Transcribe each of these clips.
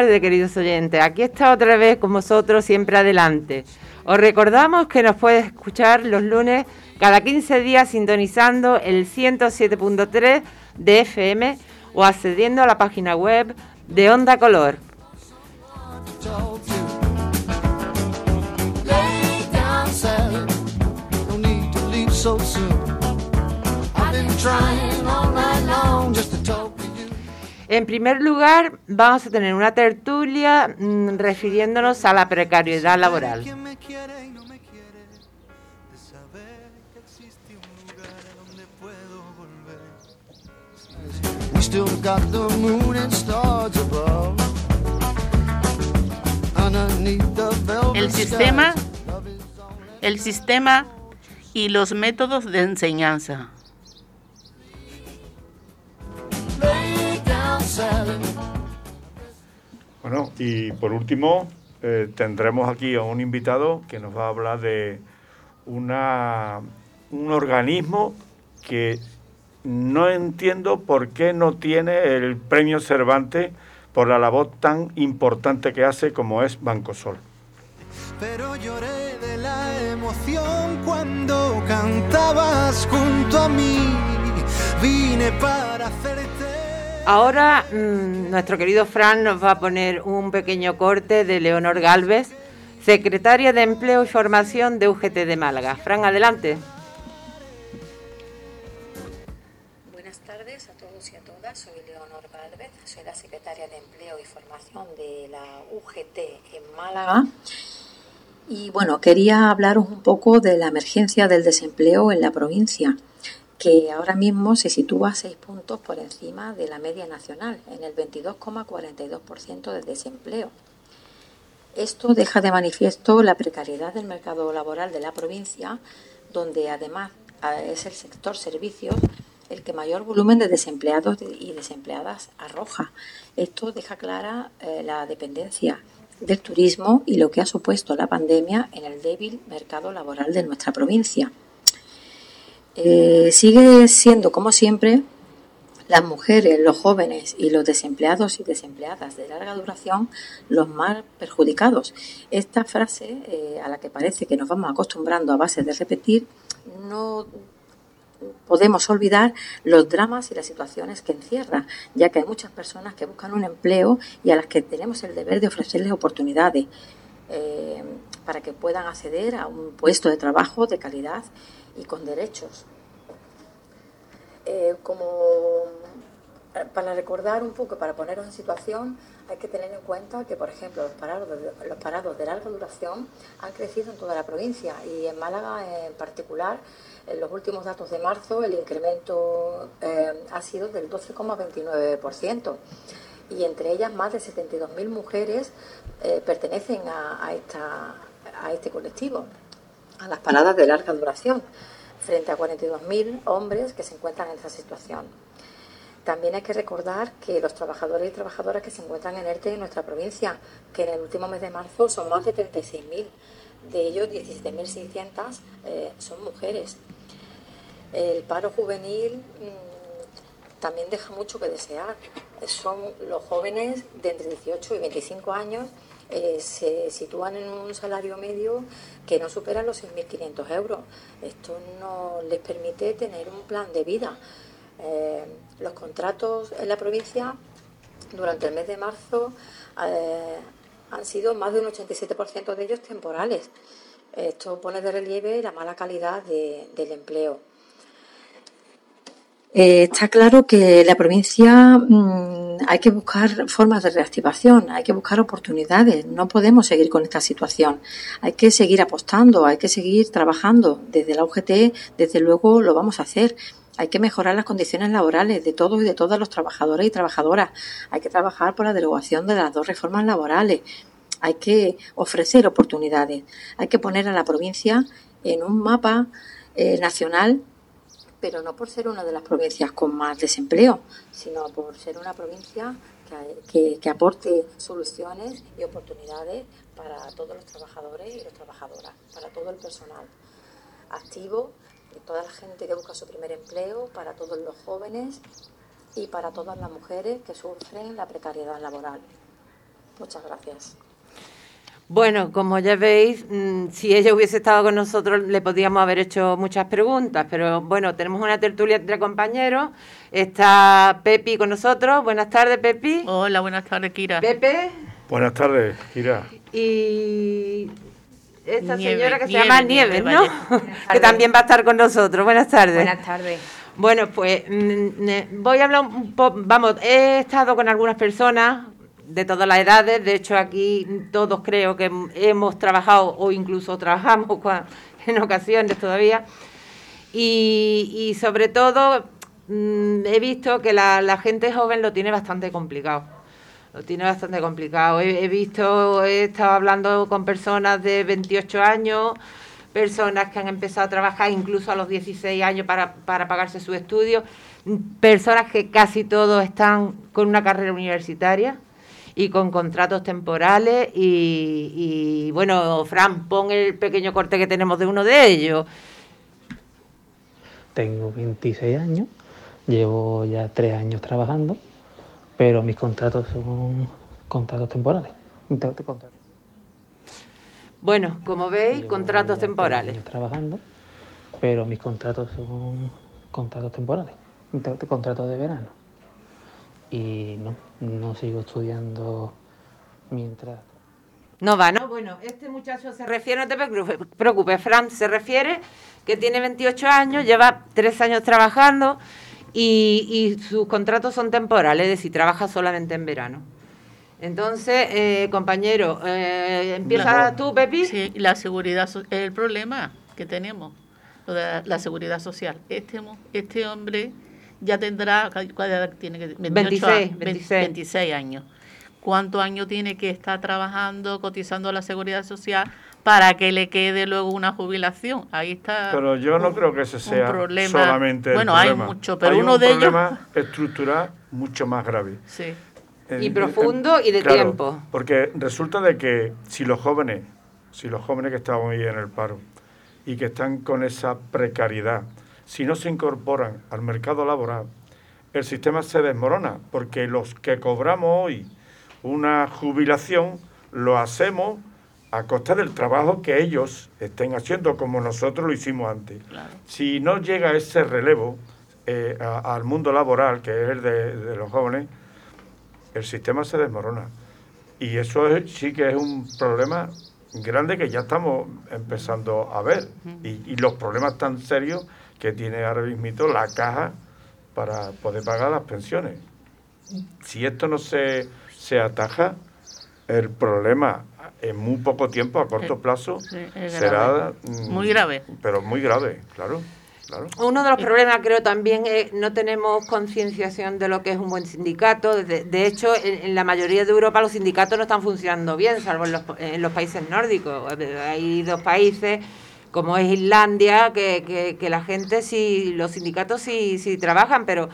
tardes, queridos oyentes. Aquí está otra vez con vosotros, siempre adelante. Os recordamos que nos puedes escuchar los lunes cada 15 días sintonizando el 107.3 de FM o accediendo a la página web de Onda Color. En primer lugar, vamos a tener una tertulia mm, refiriéndonos a la precariedad laboral. El sistema, el sistema y los métodos de enseñanza. Bueno, y por último eh, tendremos aquí a un invitado que nos va a hablar de una, un organismo que no entiendo por qué no tiene el premio Cervantes por la labor tan importante que hace como es Banco Sol. Pero lloré de la emoción cuando cantabas junto a mí. Vine para hacerte. Ahora mm, nuestro querido Fran nos va a poner un pequeño corte de Leonor Galvez, secretaria de Empleo y Formación de UGT de Málaga. Fran, adelante. de Empleo y Formación de la UGT en Málaga. Y bueno, quería hablaros un poco de la emergencia del desempleo en la provincia, que ahora mismo se sitúa seis puntos por encima de la media nacional, en el 22,42% de desempleo. Esto deja de manifiesto la precariedad del mercado laboral de la provincia, donde además es el sector servicios el que mayor volumen de desempleados y desempleadas arroja. Esto deja clara eh, la dependencia del turismo y lo que ha supuesto la pandemia en el débil mercado laboral de nuestra provincia. Eh, sigue siendo, como siempre, las mujeres, los jóvenes y los desempleados y desempleadas de larga duración los más perjudicados. Esta frase, eh, a la que parece que nos vamos acostumbrando a base de repetir, no podemos olvidar los dramas y las situaciones que encierra, ya que hay muchas personas que buscan un empleo y a las que tenemos el deber de ofrecerles oportunidades eh, para que puedan acceder a un puesto de trabajo de calidad y con derechos. Eh, como para recordar un poco, para poneros en situación, hay que tener en cuenta que, por ejemplo, los parados, de, los parados de larga duración han crecido en toda la provincia y en Málaga en particular en los últimos datos de marzo el incremento eh, ha sido del 12,29% y entre ellas más de 72.000 mujeres eh, pertenecen a, esta, a este colectivo, a las paradas de larga duración, frente a 42.000 hombres que se encuentran en esta situación. También hay que recordar que los trabajadores y trabajadoras que se encuentran en ERTE en nuestra provincia, que en el último mes de marzo son más de 36.000, de ellos 17.600 eh, son mujeres. El paro juvenil mm, también deja mucho que desear. Son los jóvenes de entre 18 y 25 años eh, se sitúan en un salario medio que no supera los 6.500 euros. Esto no les permite tener un plan de vida. Eh, los contratos en la provincia durante el mes de marzo eh, han sido más de un 87% de ellos temporales. Esto pone de relieve la mala calidad del empleo. Eh, está claro que la provincia mm, hay que buscar formas de reactivación, hay que buscar oportunidades. No podemos seguir con esta situación. Hay que seguir apostando, hay que seguir trabajando. Desde la UGT, desde luego, lo vamos a hacer. Hay que mejorar las condiciones laborales de todos y de todas los trabajadores y trabajadoras. Hay que trabajar por la derogación de las dos reformas laborales. Hay que ofrecer oportunidades. Hay que poner a la provincia en un mapa eh, nacional pero no por ser una de las provincias con más desempleo, sino por ser una provincia que, aporte soluciones y oportunidades para todos los trabajadores y las trabajadoras, para todo el personal activo toda la gente que busca su primer empleo, para todos los jóvenes y para todas las mujeres que sufren la precariedad laboral. Muchas gracias. Bueno, como ya veis, mm, si ella hubiese estado con nosotros le podíamos haber hecho muchas preguntas, pero bueno, tenemos una tertulia entre compañeros. Está Pepi con nosotros. Buenas tardes, Pepi. Hola, buenas tardes, Kira. Pepe. Buenas tardes, Kira. Y esta señora que se llama Nieves, ¿no? que también va a estar con nosotros. Buenas tardes. Buenas tardes. Bueno, pues mm, voy a hablar un poco, vamos, he estado con algunas personas de todas las edades. De hecho, aquí todos creo que hemos trabajado o incluso trabajamos en ocasiones todavía. Y, sobre todo mm, he visto que la, gente joven lo tiene bastante complicado. Lo tiene bastante complicado. He, visto, he estado hablando con personas de 28 años, personas que han empezado a trabajar incluso a los 16 años para, para pagarse su estudio, personas que casi todos están con una carrera universitaria y con contratos temporales. Y, bueno, Fran, pon el pequeño corte que tenemos de uno de ellos. Tengo 26 años, llevo ya tres años trabajando, pero mis contratos son contratos temporales. Bueno, como veis, contratos temporales. Años trabajando, pero mis contratos son contratos temporales, contratos de verano y no, no sigo estudiando mientras... No va, ¿no? Bueno, este muchacho se refiere, no te preocupes, Fran, se refiere que tiene 28 años, lleva tres años trabajando y, sus contratos son temporales, es decir, trabaja solamente en verano. Entonces, eh, compañero, eh, empieza tú, Pepi. Sí, la seguridad, el problema que tenemos, la seguridad social. Este, este hombre ya tendrá, ¿cuál edad tiene? 26, 26. años. ¿Cuántos años tiene que estar trabajando, cotizando a la seguridad social para que le quede luego una jubilación? Ahí está. Pero yo no creo que ese sea problema. solamente bueno, hay mucho, pero uno de ellos. un problema estructural mucho más grave. Sí. y profundo y de tiempo. Porque resulta de que si los jóvenes, si los jóvenes que están hoy en el paro y que están con esa precariedad, si no se incorporan al mercado laboral, el sistema se desmorona, porque los que cobramos hoy una jubilación lo hacemos a costa del trabajo que ellos estén haciendo, como nosotros lo hicimos antes. Si no llega ese relevo eh, al mundo laboral, que es el de, los jóvenes, el sistema se desmorona. Y eso sí que es un problema grande que ya estamos empezando a ver. y, y los problemas tan serios que tiene ahora mismo la caja para poder pagar las pensiones. Si esto no se, se ataja, el problema en muy poco tiempo, a corto plazo, será... Mm, muy grave. Pero muy grave, claro. Claro. Uno de los problemas creo también es no tenemos concienciación de lo que es un buen sindicato. De, hecho, en, la mayoría de Europa los sindicatos no están funcionando bien, salvo en los, en los países nórdicos. Hay dos países como es Islandia, que, que, la gente sí, los sindicatos sí, sí trabajan, pero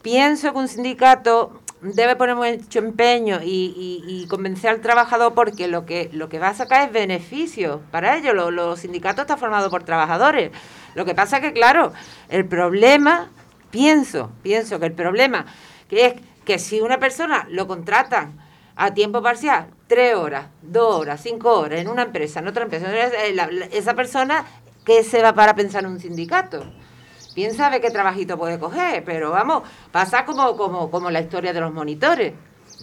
pienso que un sindicato debe poner mucho empeño y, convencer al trabajador porque lo que lo que va a sacar es beneficio para ellos. Los, sindicatos están formados por trabajadores. Lo que pasa que, claro, el problema, pienso, pienso que el problema que es que si una persona lo contratan a tiempo parcial, tres horas, dos horas, cinco horas en una empresa, en otra empresa, esa persona, ¿qué se va para pensar en un sindicato? Piensa de qué trabajito puede coger, pero vamos, pasa como, como, como la historia de los monitores.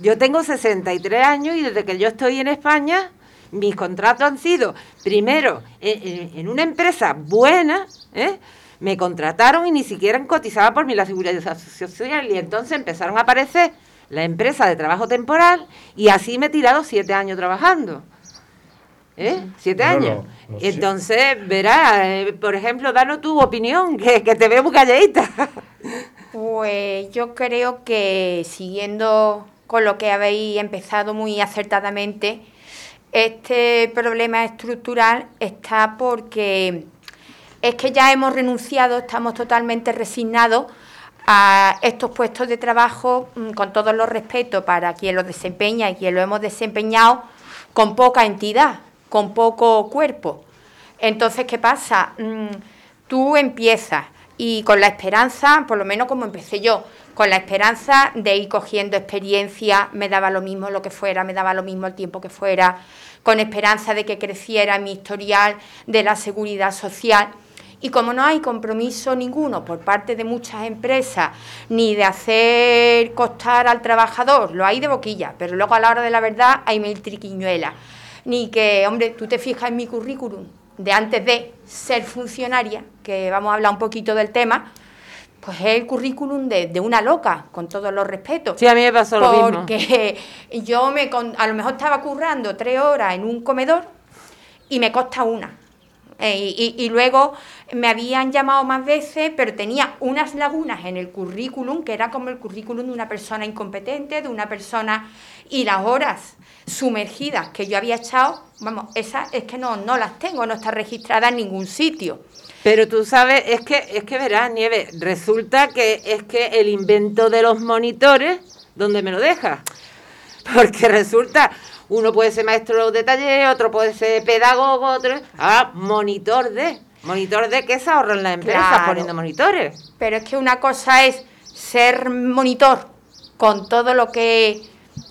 Yo tengo 63 años y desde que yo estoy en España, mis contratos han sido, primero, en, una empresa buena, ¿eh? me contrataron y ni siquiera cotizaba por mi la seguridad social y entonces empezaron a aparecer la empresa de trabajo temporal y así me he tirado siete años trabajando. ¿Eh? Siete años. Entonces, verá, eh, por ejemplo, danos tu opinión, que, que te veo muy calladita. Pues yo creo que siguiendo con lo que habéis empezado muy acertadamente, este problema estructural está porque es que ya hemos renunciado, estamos totalmente resignados a estos puestos de trabajo, mm, con todos los respetos para quien los desempeña y quien lo hemos desempeñado, con poca entidad, con poco cuerpo. Entonces, ¿qué pasa? Mm, tú empiezas y con la esperanza, por lo menos como empecé yo, con la esperanza de ir cogiendo experiencia, me daba lo mismo lo que fuera, me daba lo mismo el tiempo que fuera, con esperanza de que creciera mi historial de la seguridad social. Y como no hay compromiso ninguno por parte de muchas empresas, ni de hacer costar al trabajador, lo hay de boquilla, pero luego a la hora de la verdad hay mil triquiñuelas. Ni que, hombre, tú te fijas en mi currículum de antes de ser funcionaria, que vamos a hablar un poquito del tema, pues es el currículum de, una loca, con todos los respetos. Sí, a mí me pasó lo mismo. Porque yo me, a lo mejor estaba currando tres horas en un comedor y me costa una. Eh, y, luego me habían llamado más veces, pero tenía unas lagunas en el currículum, que era como el currículum de una persona incompetente, de una persona... Y las horas sumergidas que yo había echado, vamos, esas es que no, no las tengo, no está registrada en ningún sitio. Pero tú sabes, es que, es que verás, Nieve, resulta que es que el invento de los monitores, ¿dónde me lo dejas? Porque resulta, uno puede ser maestro de taller, otro puede ser pedagogo, otro, ah, monitor de, monitor de qué se ahorran las empresas poniendo monitores. Pero es que una cosa es ser monitor con todo lo que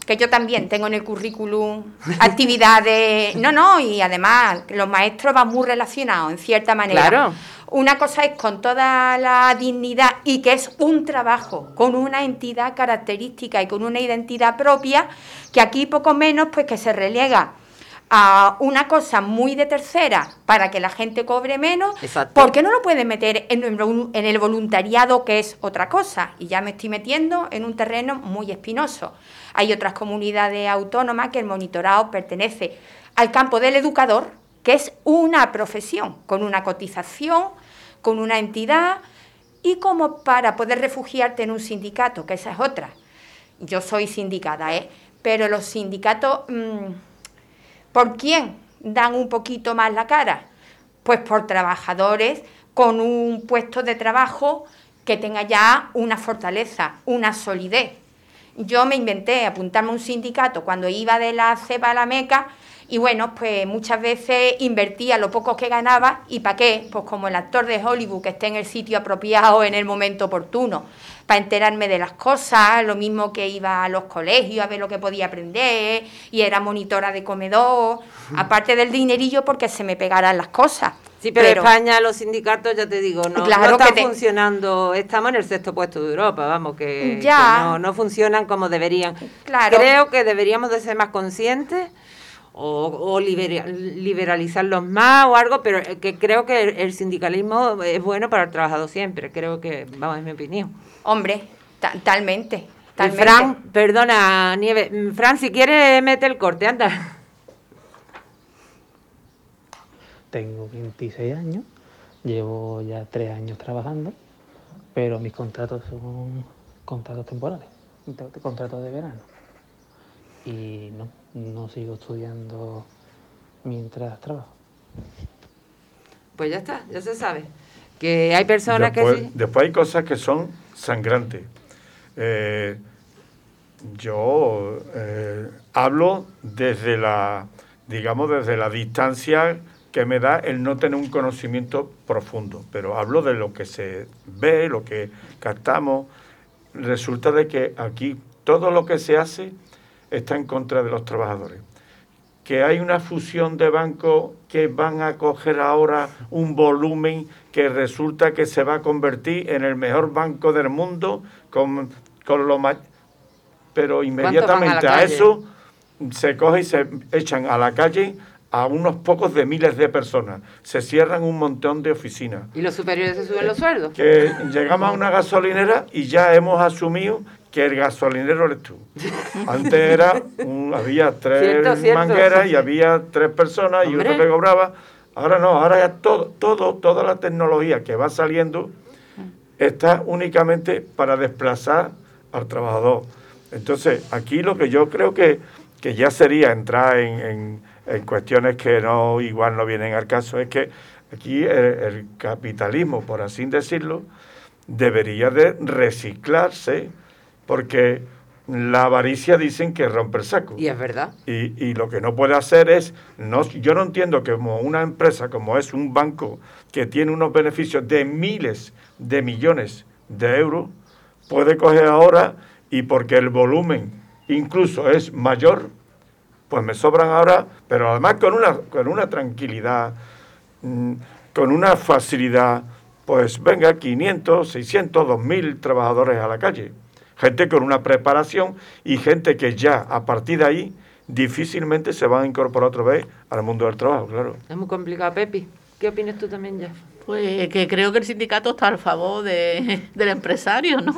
que yo también tengo en el currículum actividades, no, no, y además los maestros van muy relacionados en cierta manera. Claro. Una cosa es con toda la dignidad y que es un trabajo con una entidad característica y con una identidad propia, que aquí poco menos pues que se relega a una cosa muy de tercera para que la gente cobre menos, ¿por qué no lo pueden meter en, en, el voluntariado, que es otra cosa? Y ya me estoy metiendo en un terreno muy espinoso. Hay otras comunidades autónomas que el monitorado pertenece al campo del educador, que es una profesión, con una cotización, con una entidad, y como para poder refugiarte en un sindicato, que esa es otra. Yo soy sindicada, ¿eh? pero los sindicatos... Mm, ¿Por quién dan un poquito más la cara? Pues por trabajadores con un puesto de trabajo que tenga ya una fortaleza, una solidez. Yo me inventé apuntarme a un sindicato cuando iba de la cepa a la meca y bueno, pues muchas veces invertía lo poco que ganaba y ¿para qué? Pues como el actor de Hollywood que esté en el sitio apropiado en el momento oportuno, para enterarme de las cosas, lo mismo que iba a los colegios a ver lo que podía aprender y era monitora de comedor, aparte del dinerillo porque se me pegaran las cosas. Sí, pero, en España los sindicatos, ya te digo, no, están funcionando. Estamos en el sexto puesto de Europa, vamos, que, no, no, funcionan como deberían. Claro. Creo que deberíamos de ser más conscientes o, liberalizarlos más o algo, pero que creo que el, sindicalismo es bueno para el trabajador siempre, creo que, vamos, es mi opinión. Hombre, talmente. Fran, perdona, Nieve, mm, Fran, si quieres mete el corte, anda. Tengo 26 años, llevo ya tres años trabajando, pero mis contratos son contratos temporales, contratos de verano. Y no, no sigo estudiando mientras trabajo. Pues ya está, ya se sabe. Que hay personas que sí. Después hay cosas que son sangrantes. Eh, yo eh, hablo desde la, digamos, desde la distancia que me da el no tener un conocimiento profundo, pero hablo de lo que se ve, lo que captamos. Resulta de que aquí todo lo que se hace está en contra de los trabajadores. Que hay una fusión de bancos que van a coger ahora un volumen que resulta que se va a convertir en el mejor banco del mundo con, con lo más... Pero inmediatamente a, eso se coge y se echan a la calle a unos pocos de miles de personas. Se cierran un montón de oficinas. ¿Y los superiores se suben los sueldos? Que llegamos a una gasolinera y ya hemos asumido que el gasolinero eres tú. Antes era había tres mangueras y había tres personas y uno que cobraba. Ahora no, ahora ya todo, todo, toda la tecnología que va saliendo está únicamente para desplazar al trabajador. Entonces, aquí lo que yo creo que, que ya sería entrar en, en, cuestiones que no igual no vienen al caso, es que aquí el capitalismo, por así decirlo, debería de reciclarse porque la avaricia dicen que rompe el saco. Y es verdad. Y, y, lo que no puede hacer es, no, yo no entiendo que como una empresa, como es un banco que tiene unos beneficios de miles de millones de euros, puede coger ahora y porque el volumen incluso es mayor, pues me sobran ahora, pero además con una, con una tranquilidad, mm, con una facilidad, pues venga 500, 600, 2000 trabajadores a la calle. Gente con una preparación y gente que ya a partir de ahí difícilmente se van a incorporar otra vez al mundo del trabajo, claro. Es muy complicado, Pepi. ¿Qué opinas tú también, Jeff? Pues que creo que el sindicato está a favor de, del empresario, ¿no?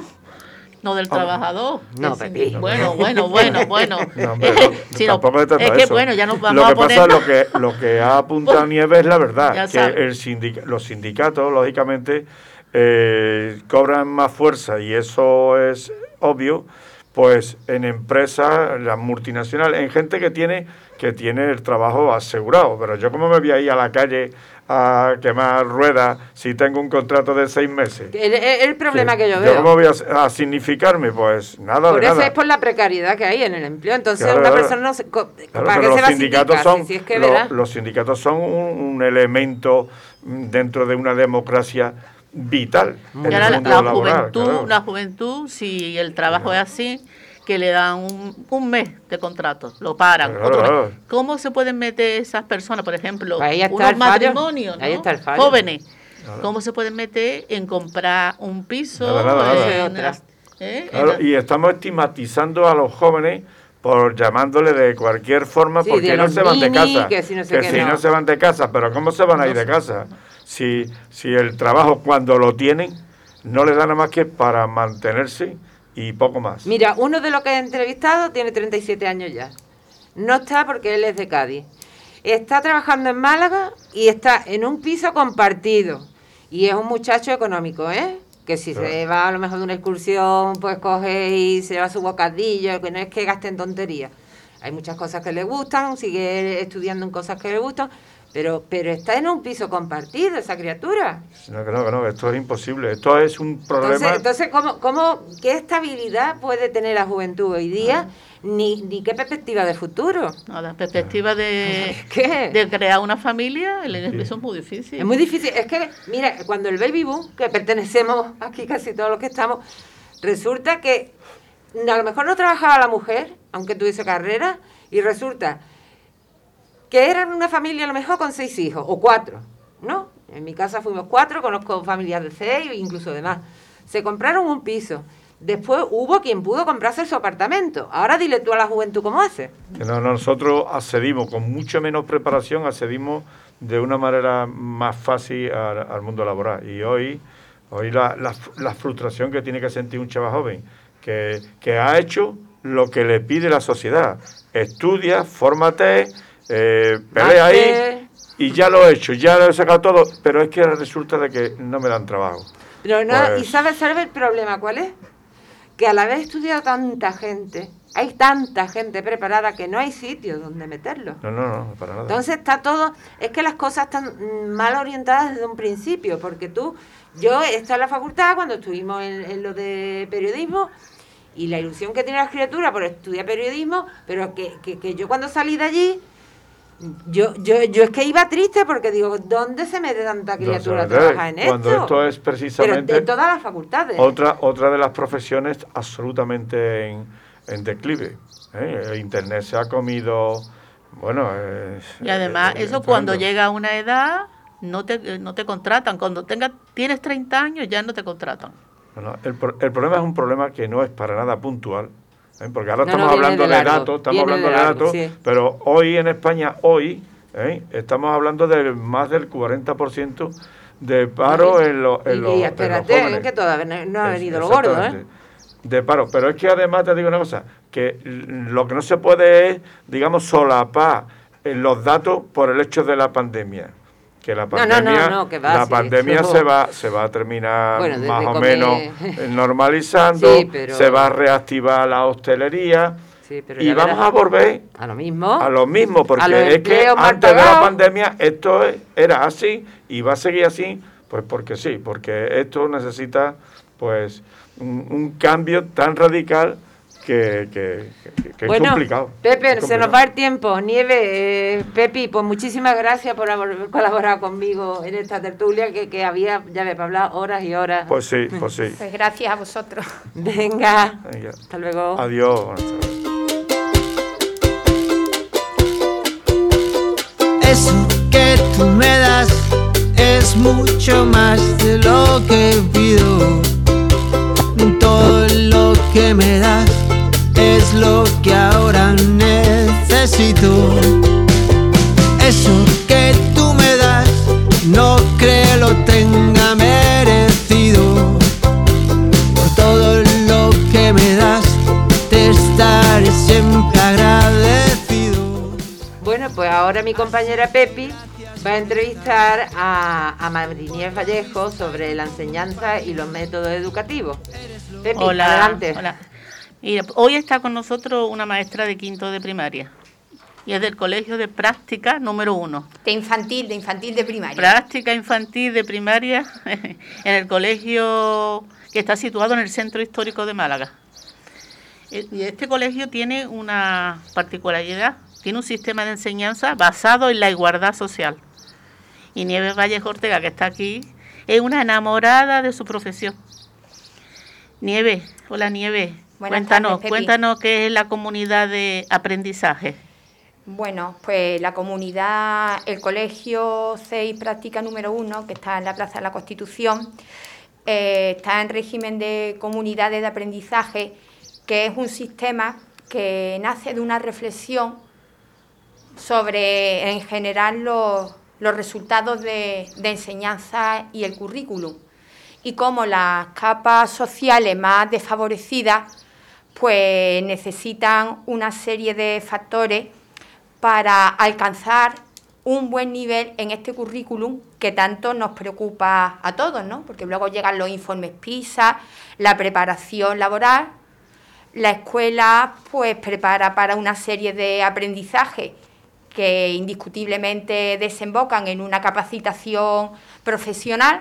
no del trabajador. No, Pepi. Bueno, bueno, bueno, bueno. No, es que, bueno, ya nos vamos lo que pasa, lo que, lo que ha apuntado Nieves es la verdad, que el los sindicatos, lógicamente, eh, cobran más fuerza y eso es obvio, pues en empresas, las multinacionales, en gente que tiene que tiene el trabajo asegurado. Pero yo como me voy ahí a la calle a quemar ruedas si tengo un contrato de seis meses. El, el problema que yo veo. ¿Cómo voy a, significarme? Pues nada por eso es por la precariedad que hay en el empleo. Entonces una persona no se, ¿para qué los sindicatos son los sindicatos son un, elemento dentro de una democracia vital. la, juventud, la juventud, si el trabajo es así que le dan un, un mes de contrato, lo paran. ¿Cómo se pueden meter esas personas, por ejemplo, unos matrimonios jóvenes? ¿Cómo se pueden meter en comprar un piso? ¿eh? y estamos estigmatizando a los jóvenes por llamándole de cualquier forma porque no se van de casa. Que si, no, no, se van de casa, pero ¿cómo se van a ir de casa? Si, si el trabajo cuando lo tienen no les da nada más que para mantenerse y poco más. Mira, uno de los que he entrevistado tiene 37 años ya. No está porque él es de Cádiz. Está trabajando en Málaga y está en un piso compartido. Y es un muchacho económico, ¿eh? Que si se va a lo mejor de una excursión, pues coge y se lleva su bocadillo, que no es que gaste en tonterías. Hay muchas cosas que le gustan, sigue estudiando en cosas que le gustan, pero, pero está en un piso compartido esa criatura. No, no, no, esto es imposible. Esto es un problema. Entonces, ¿cómo, cómo, ¿qué estabilidad puede tener la juventud hoy día? Ni, ni qué perspectiva de futuro. No, la perspectiva de, de crear una familia, eso es muy difícil. Es muy difícil. Es que, mira, cuando el baby boom, que pertenecemos aquí casi todos los que estamos, resulta que a lo mejor no trabajaba la mujer, aunque tuviese carrera, y resulta que eran una familia a lo mejor con seis hijos, o cuatro, ¿no? En mi casa fuimos cuatro, conozco familias de seis, incluso de más. Se compraron un piso. Después hubo quien pudo comprarse su apartamento. Ahora dile tú a la juventud cómo hace. No, nosotros accedimos con mucho menos preparación, accedimos de una manera más fácil al, mundo laboral. Y hoy, hoy la, la, frustración que tiene que sentir un chaval joven, que, que ha hecho lo que le pide la sociedad. Estudia, fórmate, eh, pelea ahí y ya lo he hecho, ya lo he sacado todo, pero es que resulta de que no me dan trabajo. Pero no, ¿Y pues sabes, sabe el problema cuál es? Que al haber estudiado tanta gente, hay tanta gente preparada que no hay sitio donde meterlo. No, no, no, para nada. Entonces está todo, es que las cosas están mal orientadas desde un principio, porque tú, yo he estado en la facultad cuando estuvimos en, en lo de periodismo, y la ilusión que tiene la criatura por estudiar periodismo, pero que, que, que yo cuando salí de allí yo, yo, yo es que iba triste porque digo, ¿dónde se mete tanta criatura a trabajar en cuando esto? esto es precisamente... de todas las facultades. Otra, otra de las profesiones absolutamente en, en declive. ¿eh? Internet se ha comido... Bueno, y además, eso cuando llega a una edad no te, no te contratan. Cuando tengas, tienes 30 años ya no te contratan. Bueno, el, el problema es un problema que no es para nada puntual ¿eh? porque ahora estamos hablando de, datos, estamos hablando de, datos, pero hoy en España, hoy, ¿eh? estamos hablando de más del 40% de paro en, los en y, espérate, que todavía no ha venido lo gordo, ¿eh? De paro, pero es que además te digo una cosa, que lo que no se puede es, digamos, solapar los datos por el hecho de la pandemia que la pandemia, la pandemia se va se va a terminar más o menos normalizando, se va a reactivar la hostelería y vamos a volver a lo mismo, a lo mismo porque es que antes de la pandemia esto era así y va a seguir así, pues porque sí, porque esto necesita pues un, cambio tan radical que, que, que, es complicado. Pepe, se nos va el tiempo. Nieve, eh, Pepi, pues muchísimas gracias por haber colaborado conmigo en esta tertulia que, que había, ya me hablar horas y horas. Pues sí, pues sí. Pues gracias a vosotros. Venga, hasta luego. Adiós. Eso que tú me das es mucho más de lo que pido. Eso que tú me das, no creo lo tenga merecido. Por todo lo que me das, te estaré siempre agradecido. Bueno, pues ahora mi compañera Pepi va a entrevistar a, a Vallejo sobre la enseñanza y los métodos educativos. Pepi, hola, adelante. Hola. Y hoy está con nosotros una maestra de quinto de primaria. Y es del colegio de práctica número uno. De infantil, de infantil de primaria. Práctica infantil de primaria en el colegio que está situado en el centro histórico de Málaga. E, y este colegio tiene una particularidad, tiene un sistema de enseñanza basado en la igualdad social. Y Nieves Valles Ortega, que está aquí, es una enamorada de su profesión. Nieves, hola Nieves, cuéntanos, cuéntanos qué es la comunidad de aprendizaje. Bueno, pues la comunidad, el colegio 6 práctica número 1, que está en la Plaza de la Constitución, eh, está en régimen de comunidades de aprendizaje, que es un sistema que nace de una reflexión sobre, en general, los, resultados de, de enseñanza y el currículum, y cómo las capas sociales más desfavorecidas pues necesitan una serie de factores para alcanzar un buen nivel en este currículum que tanto nos preocupa a todos, ¿no? Porque luego llegan los informes PISA, la preparación laboral, la escuela pues prepara para una serie de aprendizajes que indiscutiblemente desembocan en una capacitación profesional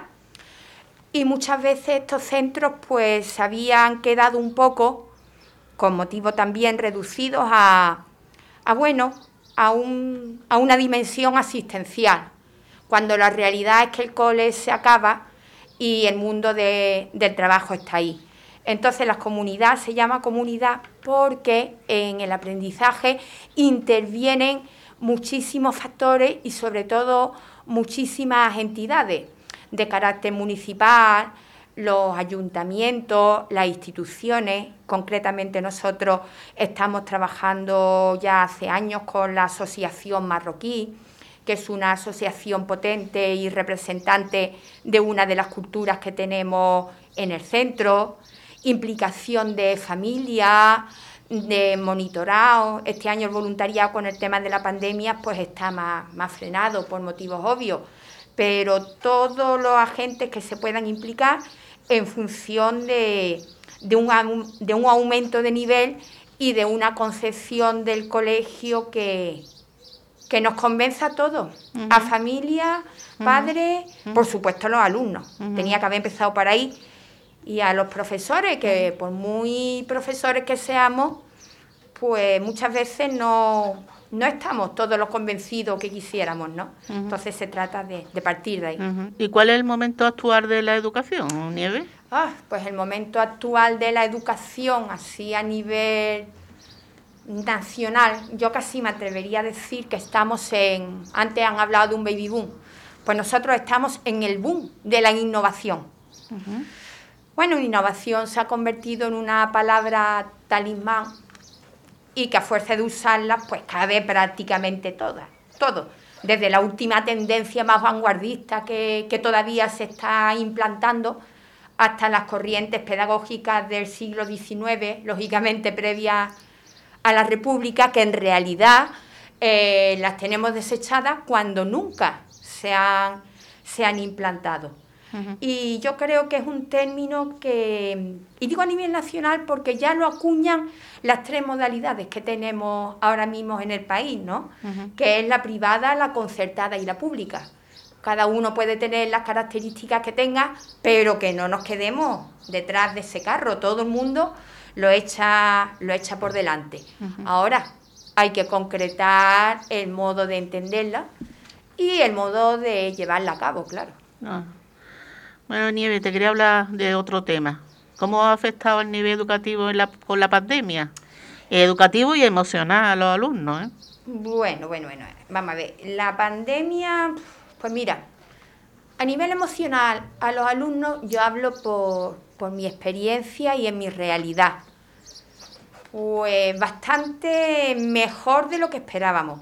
y muchas veces estos centros pues se habían quedado un poco con motivo también reducidos a, bueno, a, un, a una dimensión asistencial, cuando la realidad es que el cole se acaba y el mundo del trabajo está ahí. Entonces la comunidad se llama comunidad porque en el aprendizaje intervienen muchísimos factores y sobre todo muchísimas entidades de carácter municipal, los ayuntamientos, las instituciones, concretamente nosotros estamos trabajando ya hace años con la Asociación Marroquí, que es una asociación potente y representante de una de las culturas que tenemos en el centro, implicación de familia, de monitorado. Este año el voluntariado con el tema de la pandemia pues está más, más frenado por motivos obvios, pero todos los agentes que se puedan implicar en función de, de, un, de un aumento de nivel y de una concepción del colegio que, que nos convenza a todos, a familia, padres, por supuesto a los alumnos. Tenía que haber empezado por ahí. Y a los profesores, que por muy profesores que seamos, pues muchas veces no, no estamos todos los convencidos que quisiéramos, ¿no? Entonces se trata de, partir de ahí. ¿Y cuál es el momento actual de la educación, Nieve? Ah, pues el momento actual de la educación, así a nivel nacional, yo casi me atrevería a decir que estamos en, antes han hablado de un baby boom, pues nosotros estamos en el boom de la innovación. Bueno, innovación se ha convertido en una palabra talismán y que a fuerza de usarlas, pues cabe prácticamente todas, todo. Desde la última tendencia más vanguardista que, todavía se está implantando hasta las corrientes pedagógicas del siglo XIX, lógicamente previas a la República, que en realidad eh, las tenemos desechadas cuando nunca se han, se han implantado. Y yo creo que es un término que, y digo a nivel nacional porque ya lo acuñan las tres modalidades que tenemos ahora mismo en el país, ¿no? Que es la privada, la concertada y la pública. Cada uno puede tener las características que tenga, pero que no nos quedemos detrás de ese carro. Todo el mundo lo echa, lo echa por delante. Ahora hay que concretar el modo de entenderla y el modo de llevarla a cabo, claro. Ah. Bueno, Nieve, te quería hablar de otro tema. ¿Cómo ha afectado el nivel educativo en la, con la pandemia? Educativo y emocional a los alumnos, ¿eh? Bueno, bueno, bueno. Vamos a ver. La pandemia, pues mira, a nivel emocional, a los alumnos yo hablo por, mi experiencia y en mi realidad. Pues bastante mejor de lo que esperábamos.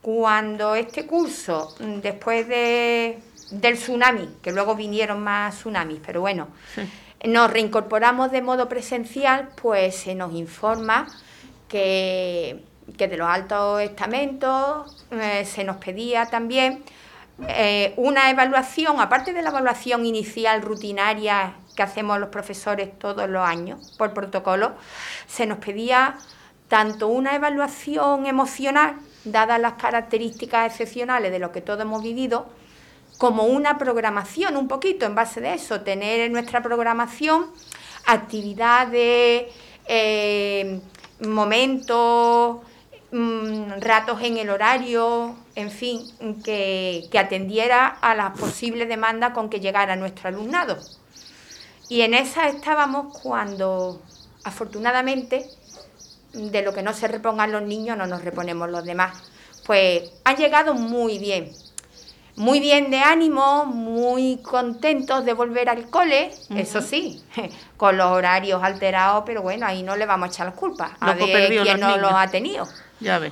Cuando este curso, después de, del tsunami, que luego vinieron más tsunamis, pero bueno, nos reincorporamos de modo presencial, pues se nos informa que, de los altos estamentos eh, se nos pedía también eh, una evaluación, aparte de la evaluación inicial rutinaria que hacemos los profesores todos los años por protocolo, se nos pedía tanto una evaluación emocional, dadas las características excepcionales de lo que todos hemos vivido, como una programación, un poquito en base de eso, tener en nuestra programación actividades, eh, momentos, Mm, ratos en el horario, en fin, que, atendiera a las posibles demandas con que llegara nuestro alumnado. Y en esa estábamos cuando, afortunadamente, de lo que no se repongan los niños, no nos reponemos los demás. Pues han llegado muy bien, muy bien de ánimo, muy contentos de volver al cole, eso sí, con los horarios alterados, pero bueno, ahí no le vamos a echar las culpas a de quien no los ha tenido.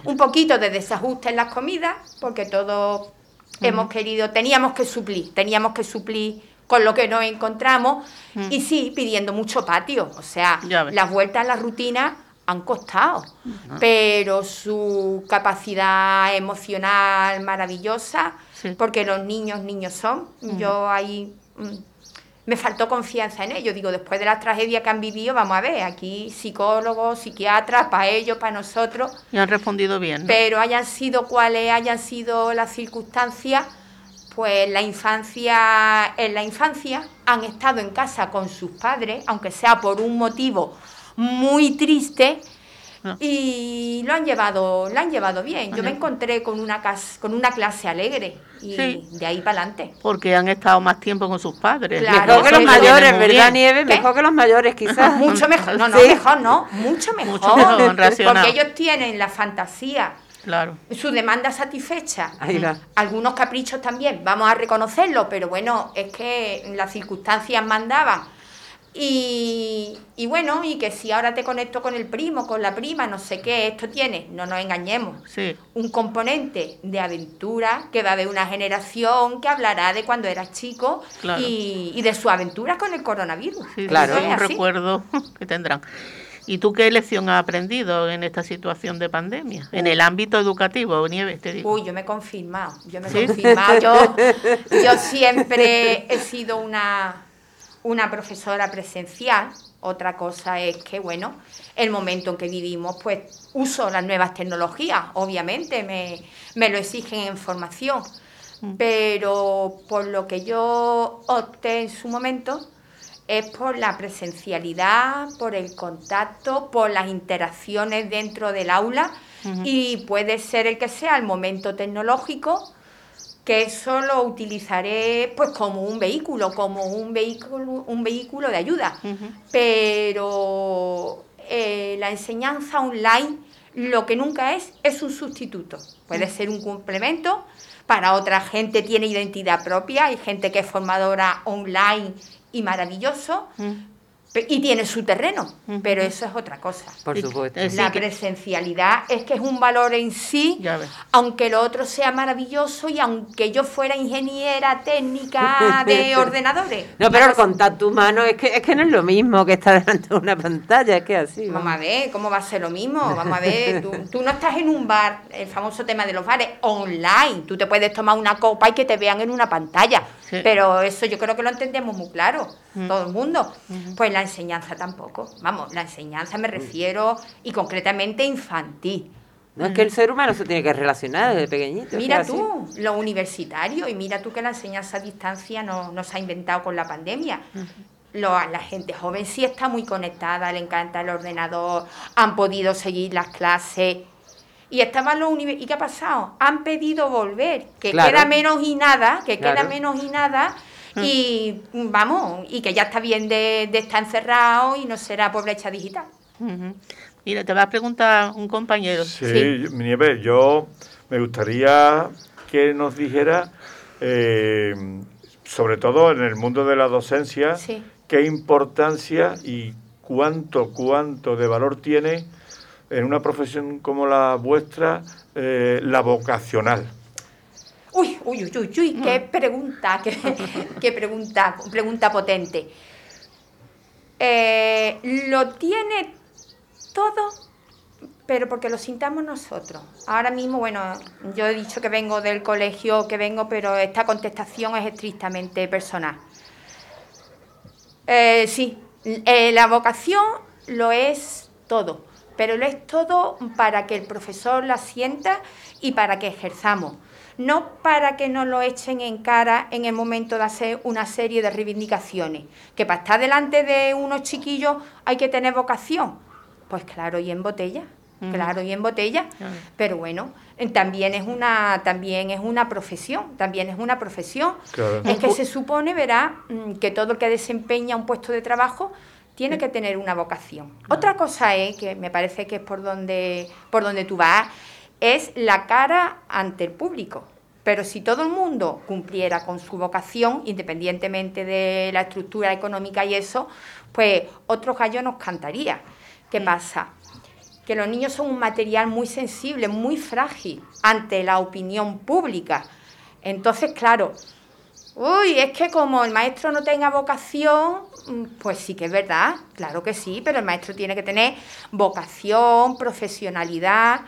Un poquito de desajuste en las comidas, porque todos hemos querido, teníamos que suplir, teníamos que suplir con lo que nos encontramos y sí, pidiendo mucho patio. O sea, las vueltas a la rutina han costado, pero su capacidad emocional maravillosa, porque los niños niños son, yo ahí mm, me faltó confianza en ellos. Digo, después de la tragedia que han vivido, vamos a ver, aquí psicólogos, psiquiatras, para ellos, para nosotros. Y han respondido bien. Pero hayan sido cuáles hayan sido las circunstancias, pues la infancia, en la infancia han estado en casa con sus padres, aunque sea por un motivo muy triste, y lo han llevado, lo han llevado bien. Yo me encontré con una con una clase alegre y de ahí para adelante. Porque han estado más tiempo con sus padres. mejor que los mayores, ¿verdad, Nieve? Mejor que los mayores, quizás. Mucho mejor. No, no, mejor no. Mucho mejor. porque ellos tienen la fantasía. Claro. Su demanda satisfecha. Algunos caprichos también, vamos a reconocerlo, pero bueno, es que las circunstancias mandaban y, bueno, y que si ahora te conecto con el primo, con la prima, no sé qué, esto tiene, no nos engañemos, un componente de aventura que va a haber una generación que hablará de cuando eras chico y, de su aventura con el coronavirus. claro, es un recuerdo que tendrán. ¿Y tú qué lección has aprendido en esta situación de pandemia? En el ámbito educativo, Nieves, te digo. Uy, yo me he confirmado, yo me he confirmado. Yo, yo siempre he sido una una profesora presencial. Otra cosa es que, bueno, el momento en que vivimos, pues uso las nuevas tecnologías, obviamente, me, me lo exigen en formación. Mm. Pero por lo que yo opté en su momento es por la presencialidad, por el contacto, por las interacciones dentro del aula y puede ser el que sea el momento tecnológico que eso lo utilizaré pues como un vehículo, como un vehículo, un vehículo de ayuda. Pero eh, la enseñanza online lo que nunca es es un sustituto. Puede ser un complemento. Para otra gente tiene identidad propia. Hay gente que es formadora online y maravilloso y tiene su terreno, pero eso es otra cosa. Por supuesto. La presencialidad es que es un valor en sí, aunque lo otro sea maravilloso y aunque yo fuera ingeniera técnica de ordenadores. No, pero el contacto humano es que, es que no es lo mismo que estar delante de una pantalla, es que así. Vamos a ver, ¿cómo va a ser lo mismo? Vamos a ver, tú, no estás en un bar, el famoso tema de los bares, online. Tú te puedes tomar una copa y que te vean en una pantalla. Pero eso yo creo que lo entendemos muy claro, mm. todo el mundo. Pues la enseñanza tampoco. Vamos, la enseñanza me refiero y concretamente infantil. No es que el ser humano se tiene que relacionar desde pequeñito. Mira tú, lo universitario, y mira tú que la enseñanza a distancia no, se ha inventado con la pandemia. la gente joven sí está muy conectada, le encanta el ordenador, han podido seguir las clases. Y estaban los ¿Y qué ha pasado? Han pedido volver, que queda menos y nada, que queda menos y nada. Mm. Y vamos, y que ya está bien de, estar encerrado y no será por brecha digital. Mira, te va a preguntar un compañero. Sí, sí. yo me gustaría que nos dijera, eh, sobre todo en el mundo de la docencia, qué importancia y cuánto, cuánto de valor tiene en una profesión como la vuestra eh, la vocacional. Uy, uy, uy, uy, uy, qué mm. pregunta, qué, qué pregunta, pregunta potente. Eh, lo tiene todo, pero porque lo sintamos nosotros. Ahora mismo, bueno, yo he dicho que vengo del colegio, que vengo, pero esta contestación es estrictamente personal. Eh, sí, eh, la vocación lo es todo, pero lo es todo para que el profesor la sienta y para que ejerzamos no para que nos lo echen en cara en el momento de hacer una serie de reivindicaciones, que para estar delante de unos chiquillos hay que tener vocación. Pues claro, y en botella, claro, y en botella. Pero bueno, eh, también es una, también es una profesión, también es una profesión. Es que se supone, verá, mm, que todo el que desempeña un puesto de trabajo tiene que tener una vocación. Otra cosa es, que me parece que es por donde, por donde tú vas, es la cara ante el público. Pero si todo el mundo cumpliera con su vocación, independientemente de la estructura económica y eso, pues otro gallo nos cantaría. ¿Qué pasa? Que los niños son un material muy sensible, muy frágil ante la opinión pública. Entonces, claro, uy, es que como el maestro no tenga vocación, mm, pues sí que es verdad, claro que sí, pero el maestro tiene que tener vocación, profesionalidad.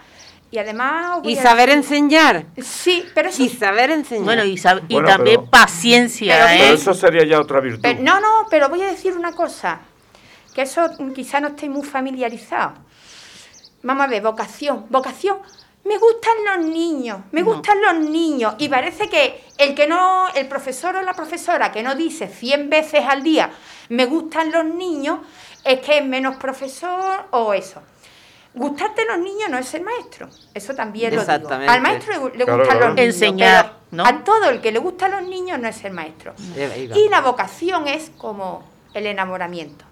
Y además... Y saber enseñar. Sí, pero sí. Y saber enseñar. Bueno, y, también paciencia. ¿eh? eso sería ya otra virtud. no, no, pero voy a decir una cosa que eso quizá no estéis muy familiarizados. Vamos a ver, vocación, vocación. Me gustan los niños, me gustan los niños. Y parece que el que no, el profesor o la profesora que no dice 100 veces al día, me gustan los niños, es que es menos profesor o eso. Gustarte los niños no es ser maestro, eso también lo digo. Al maestro le, gustan los niños. Enseñar, A todo el que le gustan los niños no es ser maestro. Y la vocación es como el enamoramiento.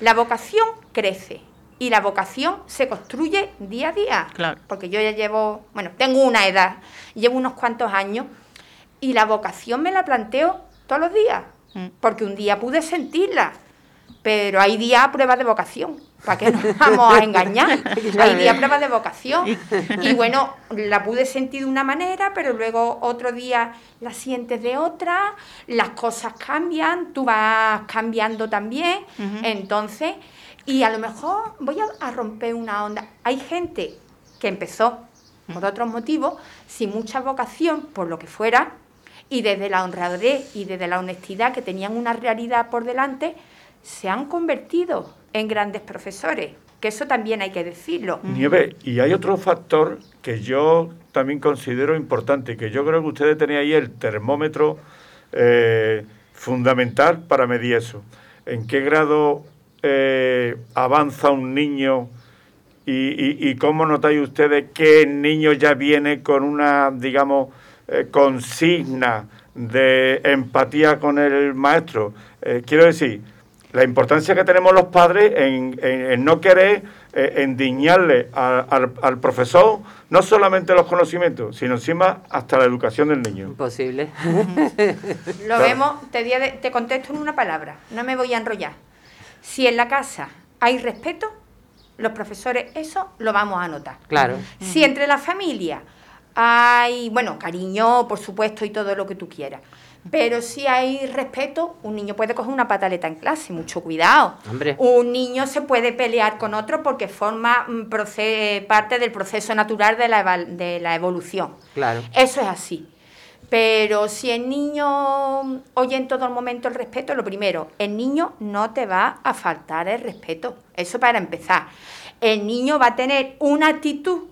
La vocación crece y la vocación se construye día a día. Claro. Porque yo ya llevo, bueno, tengo una edad, llevo unos cuantos años y la vocación me la planteo todos los días. Mm. Porque un día pude sentirla, pero hay días a prueba de vocación. ¿Para qué nos vamos a engañar? Hay días prueba de vocación. Y bueno, la pude sentir de una manera, pero luego otro día la sientes de otra, las cosas cambian, tú vas cambiando también. Entonces, y a lo mejor voy a, romper una onda. Hay gente que empezó por otros motivos, sin mucha vocación, por lo que fuera, y desde la honradez y desde la honestidad que tenían una realidad por delante, se han convertido en grandes profesores, que eso también hay que decirlo. Nieve, y hay otro factor que yo también considero importante, que yo creo que ustedes tenían ahí el termómetro eh, fundamental para medir eso. ¿En qué grado eh, avanza un niño y, cómo notáis ustedes que el niño ya viene con una, digamos, eh, consigna de empatía con el maestro? quiero decir, la importancia que tenemos los padres en, no querer eh, endiñarle al, profesor no solamente los conocimientos, sino encima hasta la educación del niño. Imposible. Lo vemos, te, te contesto en una palabra, no me voy a enrollar. Si en la casa hay respeto, los profesores eso lo vamos a notar. Claro. Si entre la familia hay, bueno, cariño, por supuesto, y todo lo que tú quieras pero si hay respeto, un niño puede coger una pataleta en clase, mucho cuidado. Un niño se puede pelear con otro porque forma mm, parte del proceso natural de la, de la evolución. Claro. Eso es así. Pero si el niño oye en todo el momento el respeto, lo primero, el niño no te va a faltar el respeto. Eso para empezar. El niño va a tener una actitud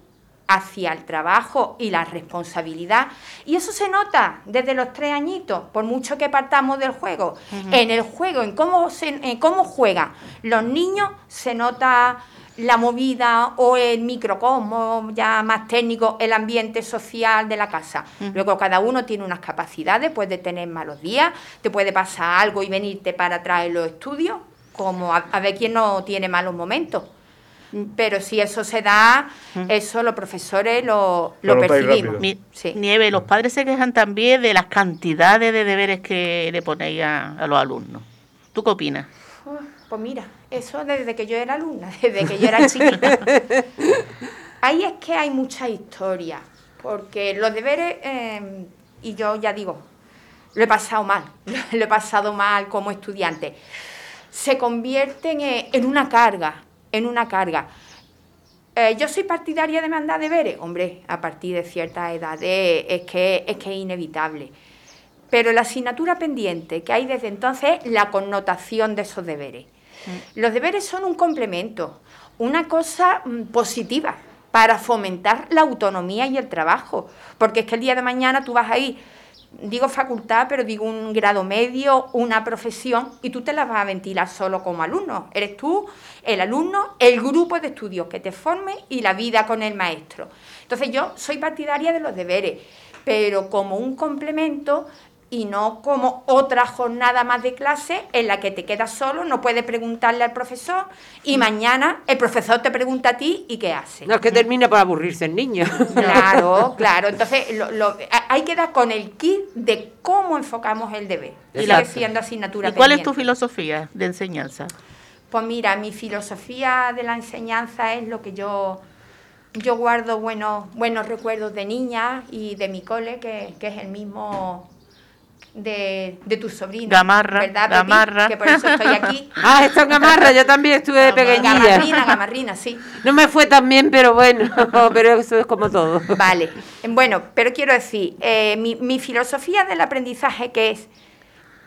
hacia el trabajo y la responsabilidad. Y eso se nota desde los tres añitos, por mucho que partamos del juego. En el juego, en cómo, en cómo juegan los niños, se nota la movida o el microcosmo ya más técnico, el ambiente social de la casa. Luego cada uno tiene unas capacidades, puede tener malos días, te puede pasar algo y venirte para atrás en los estudios, como a, ver quién no tiene malos momentos. Pero si eso se da, eso los profesores lo, lo percibimos. Nieve, los padres se quejan también de las cantidades de deberes que le ponéis a, los alumnos. ¿Tú qué opinas? Pues mira, eso desde que yo era alumna, desde que yo era chiquita. Ahí es que hay mucha historia, porque los deberes, em, y yo ya digo, lo he pasado mal, lo he pasado mal como estudiante, se convierten en una carga, en una carga. Eh, yo soy partidaria de mandar deberes, hombre, a partir de cierta edad es, que, es que es inevitable. Pero la asignatura pendiente que hay desde entonces es la connotación de esos deberes. Mm. Los deberes son un complemento, una cosa mm, positiva para fomentar la autonomía y el trabajo, porque es que el día de mañana tú vas ahí, digo facultad, pero digo un grado medio, una profesión, y tú te la vas a ventilar solo como alumno. Eres tú, el alumno, el grupo de estudios que te forme y la vida con el maestro. Entonces yo soy partidaria de los deberes, pero como un complemento y no como otra jornada más de clase en la que te quedas solo, no puedes preguntarle al profesor y mañana el profesor te pregunta a ti y qué hace. No, es que termina por aburrirse el niño. Claro, claro. Entonces hay que dar con el kit de cómo enfocamos el deber. Y la siendo asignatura. ¿Y cuál es tu filosofía de enseñanza? Pues mira, mi filosofía de la enseñanza es lo que yo yo guardo buenos, buenos recuerdos de niña y de mi cole, que, que es el mismo de, de tu sobrina. Gamarra, ¿verdad, Gamarra. Que por eso estoy aquí. ah, esto es Gamarra, yo también estuve de pequeñilla. Gamarrina, Gamarrina, sí. No me fue tan bien, pero bueno, pero eso es como todo. Vale, bueno, pero quiero decir, eh, mi, mi filosofía del aprendizaje que es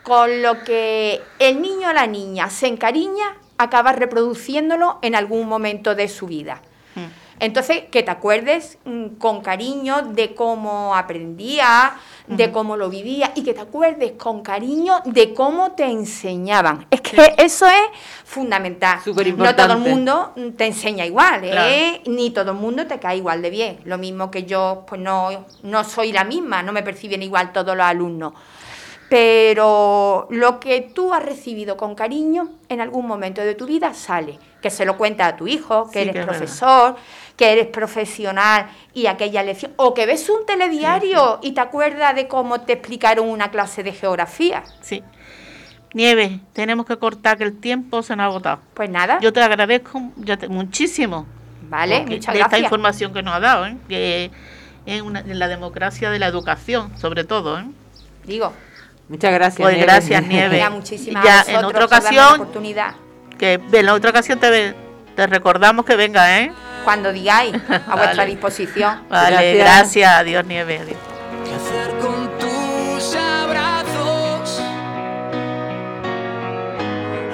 con lo que el niño o la niña se encariña, acaba reproduciéndolo en algún momento de su vida. Entonces, que te acuerdes mm, con cariño de cómo aprendía, de cómo lo vivía y que te acuerdes con cariño de cómo te enseñaban. Es que eso es fundamental. No todo el mundo te enseña igual, ¿eh? ni todo el mundo te cae igual de bien. Lo mismo que yo, pues no, no soy la misma, no me perciben igual todos los alumnos pero lo que tú has recibido con cariño en algún momento de tu vida sale, que se lo cuenta a tu hijo, que eres profesor, que eres profesional y aquella lección, o que ves un telediario y te acuerdas de cómo te explicaron una clase de geografía. Sí. Nieve, tenemos que cortar que el tiempo se nos ha agotado. Pues nada. Yo te agradezco muchísimo. Vale, muchas gracias. Esta información que nos ha dado, ¿eh? que en la democracia de la educación, sobre todo. ¿eh? Digo, Muchas gracias. Pues gracias, Nieve. muchísimas ya en otra ocasión, que en la otra ocasión te, te recordamos que venga, ¿eh? Cuando digáis, a vuestra disposición. Vale, gracias. Adiós, Nieve. Adiós. ¿Qué hacer con tus abrazos?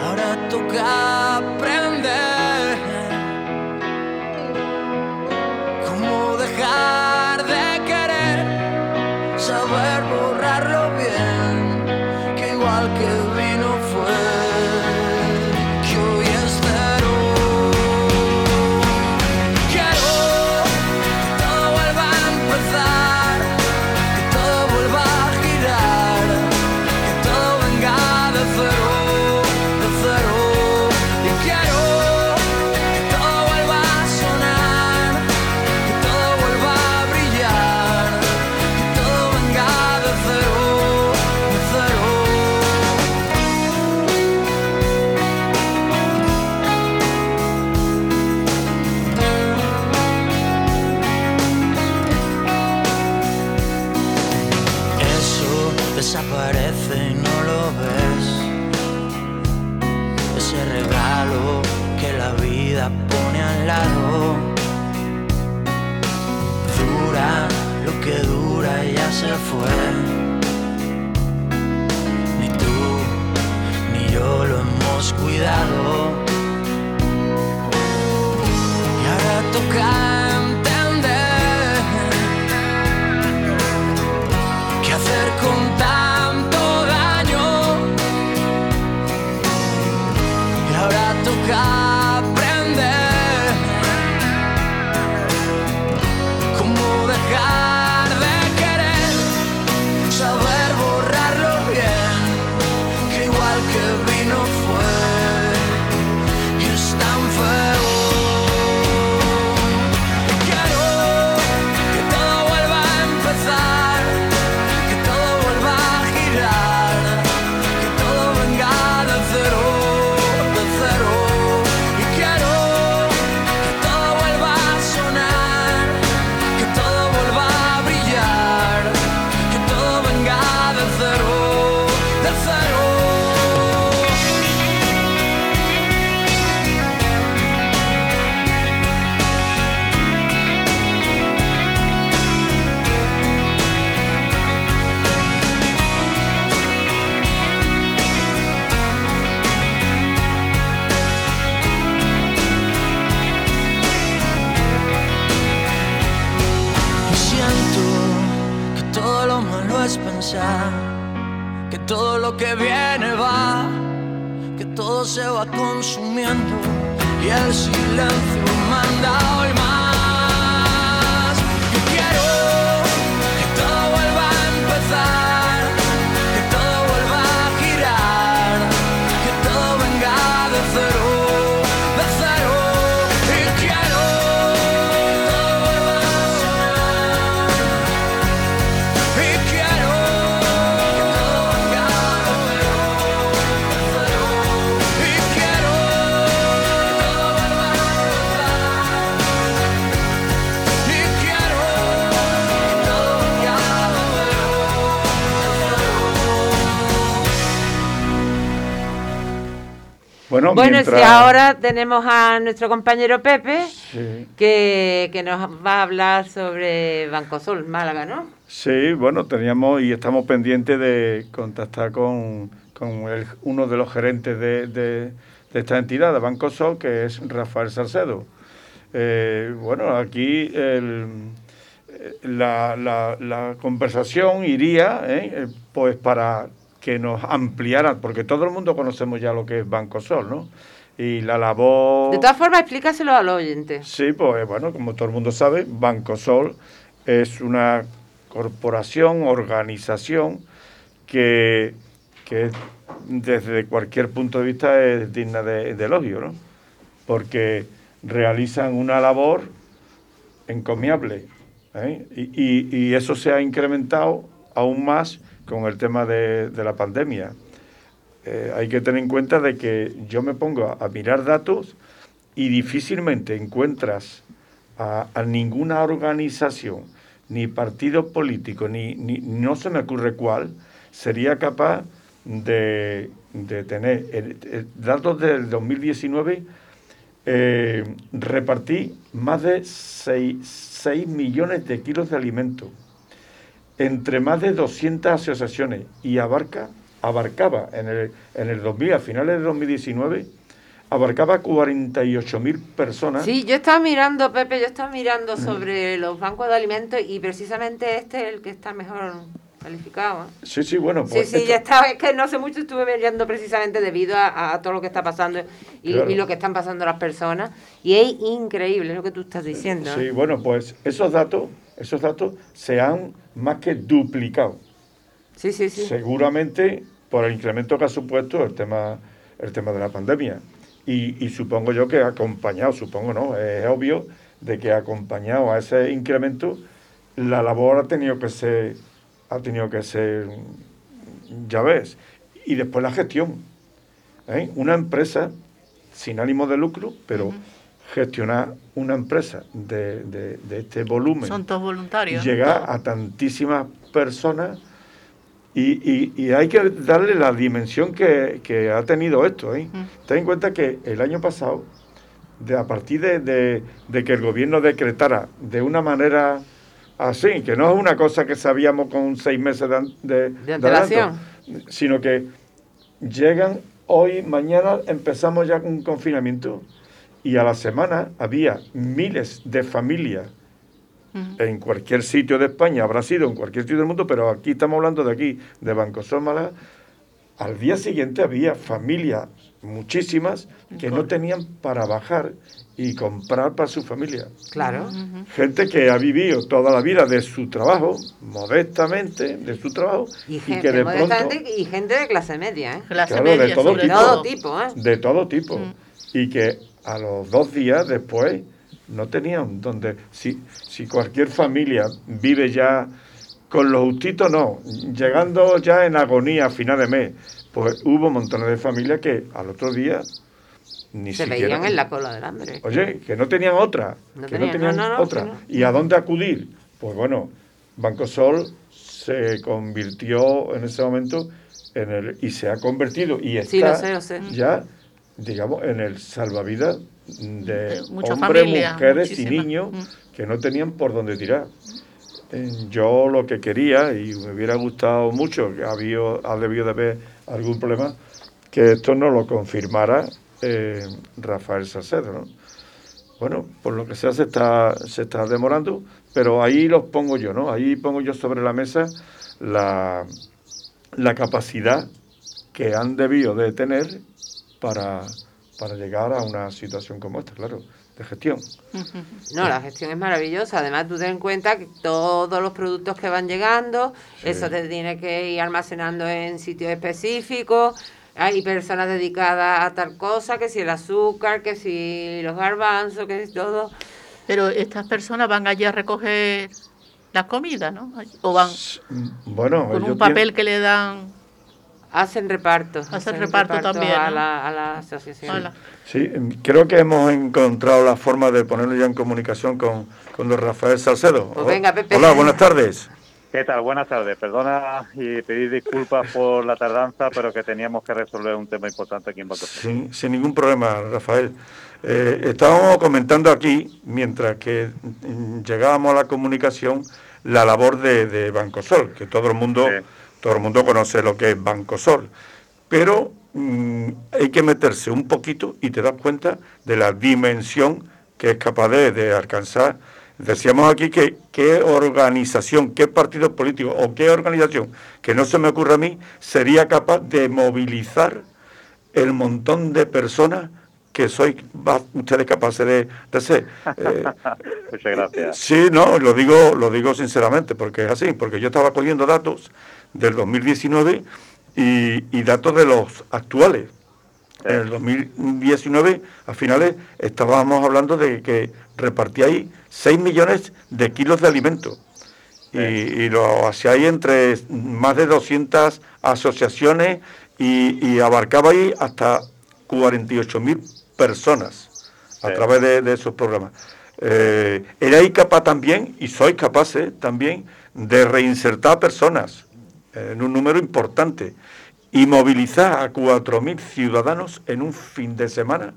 Ahora toca aprender cómo dejar de querer, saber borrarlo pensar que todo lo que viene va, que todo se va consumiendo y el silencio manda hoy más. Bueno, si ahora tenemos a nuestro compañero Pepe, que, nos va a hablar sobre Banco Sol, Málaga, ¿no? Sí, bueno, teníamos y estamos pendientes de contactar con, uno de los gerentes de, esta entidad, de Banco Sol, que es Rafael Salcedo. Eh, bueno, aquí la, conversación iría eh, pues para que nos ampliaran, porque todo el mundo conocemos ya lo que es Banco Sol, ¿no? Y la labor... De todas formas, explícaselo al oyente. Sí, pues bueno, como todo el mundo sabe, Banco Sol es una corporación, organización que, que desde cualquier punto de vista es digna de, elogio, ¿no? Porque realizan una labor encomiable ¿eh? y, y eso se ha incrementado aún más con el tema de, la pandemia. Eh, hay que tener en cuenta de que yo me pongo a, mirar datos y difícilmente encuentras a, ninguna organización, ni partido político, ni, no se me ocurre cuál, sería capaz de, tener datos del 2019 eh, repartí más de 6 millones de kilos de alimentos entre más de 200 asociaciones y abarca, abarcaba en el, en el 2000, a finales de 2019, abarcaba 48.000 personas. Sí, yo estaba mirando, Pepe, yo estaba mirando sobre los bancos de alimentos y precisamente este es el que está mejor calificado. ¿eh? Sí, sí, bueno. Pues sí, sí, ya estaba, es que no sé mucho estuve mirando precisamente debido a, todo lo que está pasando y, lo que están pasando las personas. Y es increíble lo que tú estás diciendo. Sí, bueno, pues esos datos, esos datos se han más que duplicado. Sí, sí, sí. Seguramente por el incremento que ha supuesto el tema, el tema de la pandemia. Y, supongo yo que ha acompañado, supongo no, es obvio de que ha acompañado a ese incremento, la labor ha tenido que ser, ha tenido que ser, ya ves, y después la gestión. ¿eh? Una empresa sin ánimo de lucro, pero gestionar una empresa de, de, este volumen. Son todos voluntarios. Llegar a tantísimas personas y, y, hay que darle la dimensión que, que ha tenido esto. ¿eh? Ten en cuenta que el año pasado, de, a partir de, de, que el gobierno decretara de una manera así, que no es una cosa que sabíamos con seis meses de, de antelación, sino que llegan hoy, mañana empezamos ya con un confinamiento y a la semana había miles de familias en cualquier sitio de España, habrá sido en cualquier sitio del mundo, pero aquí estamos hablando de aquí, de Banco Sómala. Al día siguiente había familias, muchísimas, que no tenían para bajar y comprar para su familia. Claro. Gente que ha vivido toda la vida de su trabajo, modestamente, de su trabajo, y, que de pronto... Y gente de clase media, ¿eh? Clase media, de todo tipo. ¿eh? De todo tipo. Y que a los dos días después no tenían donde, si, si cualquier familia vive ya con los justitos, no, llegando ya en agonía a final de mes, pues hubo montones de familias que al otro día ni se veían en la cola del hambre. Oye, que no tenían otra, que no tenían otra. ¿Y a dónde acudir? Pues bueno, Banco Sol se convirtió en ese momento en el, y se ha convertido y está ya digamos, en el salvavidas de hombres, mujeres y niños mm. que no tenían por dónde tirar. Eh, yo lo que quería, y me hubiera gustado mucho, que había, ha debido de haber algún problema, que esto no lo confirmara eh, Rafael Salcedo. Bueno, por lo que sea se está, se está demorando, pero ahí los pongo yo, ¿no? Ahí pongo yo sobre la mesa la, la capacidad que han debido de tener para, para llegar a una situación como esta, claro, de gestión. No, la gestión es maravillosa. Además, tú ten en cuenta que todos los productos que van llegando, eso te tiene que ir almacenando en sitios específicos. Hay personas dedicadas a tal cosa, que si el azúcar, que si los garbanzos, que si todo. Pero estas personas van allí a recoger la comida, ¿no? O van bueno, con un papel que le dan Hacen reparto. Hacen, reparto, también. A, la, asociación. Sí, creo que hemos encontrado la forma de ponerlo ya en comunicación con, con don Rafael Salcedo. Pues venga, Pepe. Hola, buenas tardes. ¿Qué tal? Buenas tardes. Perdona y pedir disculpas por la tardanza, pero que teníamos que resolver un tema importante aquí en Banco Sin, sin ningún problema, Rafael. Eh, estábamos comentando aquí, mientras que llegábamos a la comunicación, la labor de, de Banco Sol, que todo el mundo... Todo el mundo conoce lo que es Banco Sol, pero mm, hay que meterse un poquito y te das cuenta de la dimensión que es capaz de, alcanzar. Decíamos aquí que qué organización, qué partido político o qué organización, que no se me ocurre a mí, sería capaz de movilizar el montón de personas que sois ustedes capaces de, de ser. Eh, Muchas gracias. Sí, no, lo digo, lo digo sinceramente, porque es así, porque yo estaba cogiendo datos del 2019 y, datos de los actuales. En el 2019, a finales, estábamos hablando de que repartíais 6 millones de kilos de alimentos. Y, lo hacíais entre más de 200 asociaciones y, y abarcabais hasta 48.000 personas a través de, esos programas. Eh, erais capaz también, y sois capaces también, de reinsertar personas en un número importante y movilizar a 4.000 ciudadanos en un fin de semana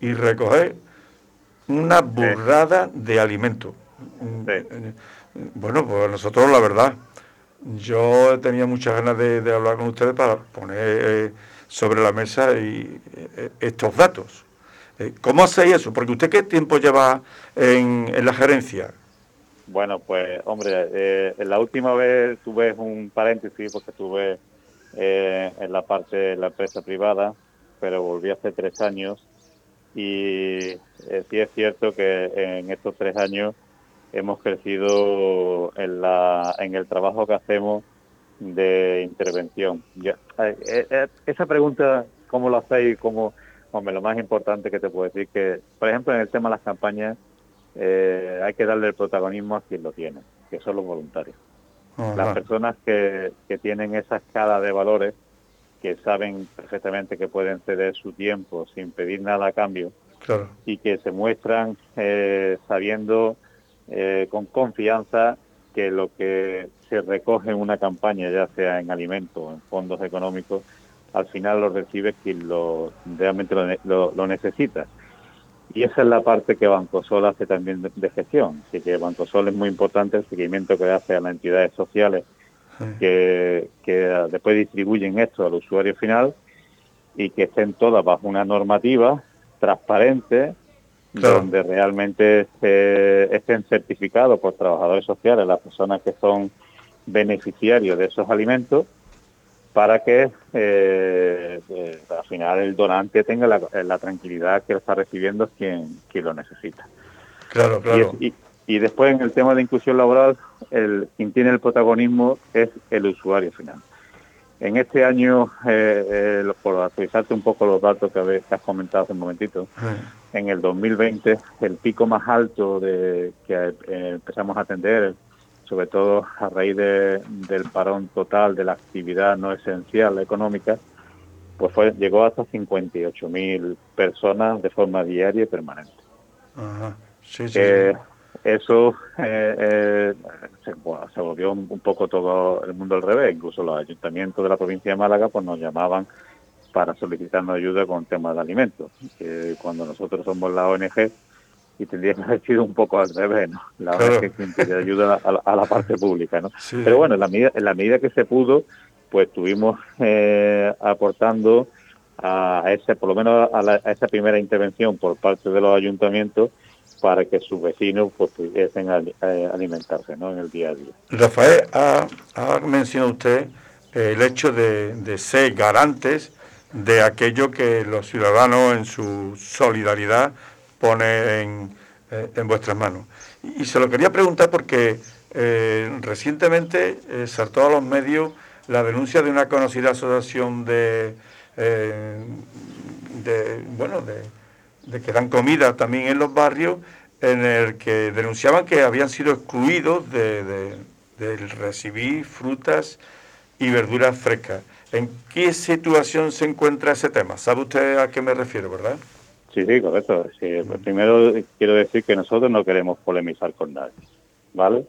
y recoger una burrada de alimentos. Bueno, pues nosotros la verdad, yo tenía muchas ganas de, hablar con ustedes para poner eh, sobre la mesa y, eh, estos datos. Eh, ¿Cómo hacéis eso? Porque usted qué tiempo lleva en, en la gerencia? Bueno, pues hombre, eh, la última vez tuve un paréntesis porque estuve eh, en la parte de la empresa privada, pero volví hace tres años y eh, sí es cierto que en estos tres años hemos crecido en, la, en el trabajo que hacemos de intervención. Ya, esa pregunta, ¿cómo lo hacéis? ¿Cómo, hombre, lo más importante que te puedo decir que, por ejemplo, en el tema de las campañas, eh, hay que darle el protagonismo a quien lo tiene, que son los voluntarios. Las personas que, que tienen esa escala de valores, que saben perfectamente que pueden ceder su tiempo sin pedir nada a cambio y que se muestran eh, sabiendo eh, con confianza que lo que se recoge en una campaña, ya sea en alimentos o en fondos económicos, al final lo recibe quien lo, realmente lo, lo necesita. Y esa es la parte que Bancosol hace también de, gestión. Así que Bancosol es muy importante el seguimiento que hace a las entidades sociales que, después distribuyen esto al usuario final y que estén todas bajo una normativa transparente donde realmente estén certificados por trabajadores sociales las personas que son beneficiarios de esos alimentos para que eh, eh, al final el donante tenga la, tranquilidad que lo está recibiendo quien, quien lo necesita. Claro, claro. Y, después en el tema de inclusión laboral, el, quien tiene el protagonismo es el usuario final. En este año, eh, por actualizarte un poco los datos que, has comentado hace un momentito, en el 2020 el pico más alto de que empezamos a atender, sobre todo a raíz del parón total de la actividad no esencial económica, pues fue, llegó hasta 58.000 personas de forma diaria y permanente. eso eh, eh, se, volvió un, poco todo el mundo al revés, incluso los ayuntamientos de la provincia de Málaga pues nos llamaban para solicitarnos ayuda con temas de alimentos. cuando nosotros somos la ONG, y tendría que haber sido un poco al revés, ¿no? La verdad es que quien ayuda a la, parte pública, ¿no? Pero bueno, en la, medida, en la medida que se pudo, pues estuvimos eh, aportando a ese, por lo menos a, esa primera intervención por parte de los ayuntamientos, para que sus vecinos pues, pudiesen eh, alimentarse ¿no? en el día a día. Rafael, ha, mencionado usted el hecho de, ser garantes de aquello que los ciudadanos en su solidaridad ponen en, en vuestras manos. Y, se lo quería preguntar porque eh, recientemente eh, saltó a los medios la denuncia de una conocida asociación de, eh, de bueno, de, de, que dan comida también en los barrios, en el que denunciaban que habían sido excluidos de, de recibir frutas y verduras frescas. ¿En qué situación se encuentra ese tema? ¿Sabe usted a qué me refiero, verdad? Sí, sí, correcto. primero quiero decir que nosotros no queremos polemizar con nadie, ¿vale?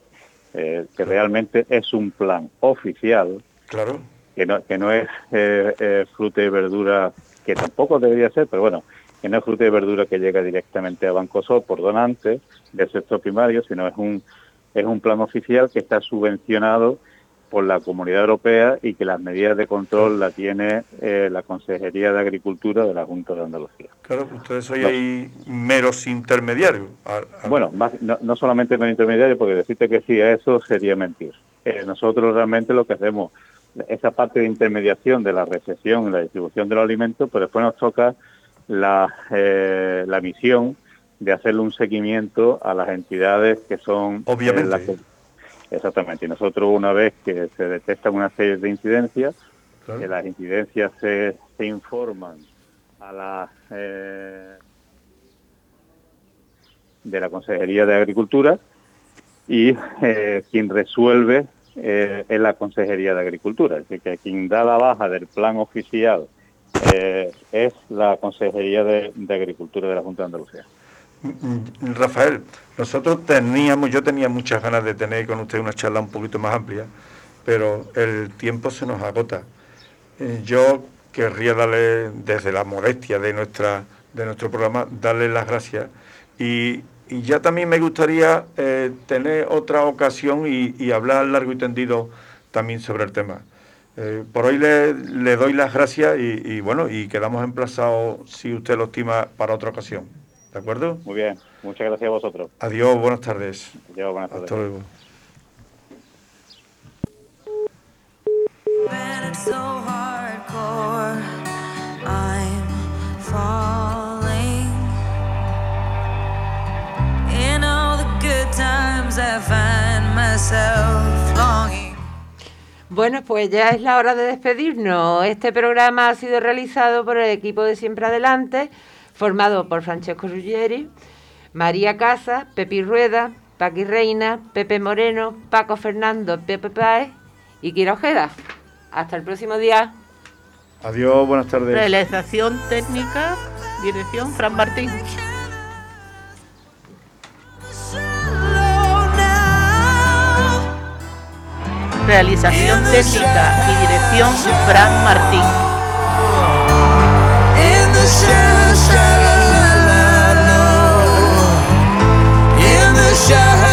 Eh, que realmente es un plan oficial, claro, que no, que no es eh, eh, fruta y verdura, que tampoco debería ser, pero bueno, que no es fruta y verdura que llega directamente a Bancosol por donantes del sector primario, sino es un es un plan oficial que está subvencionado por la Comunidad Europea y que las medidas de control la tiene eh, la Consejería de Agricultura de la Junta de Andalucía. Claro, ustedes son ahí meros intermediarios. Bueno, no, solamente meros intermediarios, porque decirte que sí a eso sería mentir. Eh, nosotros realmente lo que hacemos, esa parte de intermediación de la recepción y la distribución de los alimentos, pero después nos toca la, eh, la misión de hacerle un seguimiento a las entidades que son Obviamente. las Exactamente. Y nosotros una vez que se detectan una serie de incidencias, que las incidencias se, se informan a la eh, de la Consejería de Agricultura y eh, quien resuelve eh, es la Consejería de Agricultura. Es decir, que quien da la baja del plan oficial es la Consejería de Agricultura de la Junta de Andalucía. Mm, Rafael, nosotros teníamos, yo tenía muchas ganas de tener con usted una charla un poquito más amplia, pero el tiempo se nos agota. Eh, yo querría darle, desde la modestia de, nuestra, de nuestro programa, darle las gracias. Y, ya también me gustaría eh, tener otra ocasión y, hablar largo y tendido también sobre el tema. Eh, por hoy le, doy las gracias y, y bueno, y quedamos emplazados, si usted lo estima, para otra ocasión. ¿De acuerdo? Muy bien. Muchas gracias a vosotros. Adiós, buenas tardes. Adiós, buenas tardes. Hasta luego. Bueno, pues ya es la hora de despedirnos. Este programa ha sido realizado por el equipo de Siempre Adelante formado por Francesco Ruggieri, María Casa, Pepi Rueda, Paqui Reina, Pepe Moreno, Paco Fernando, Pepe Páez y Kira Ojeda. Hasta el próximo día. Adiós, buenas tardes. Realización técnica, dirección Fran Martín. Realización técnica y dirección Fran Martín. sha la la la. In the sha.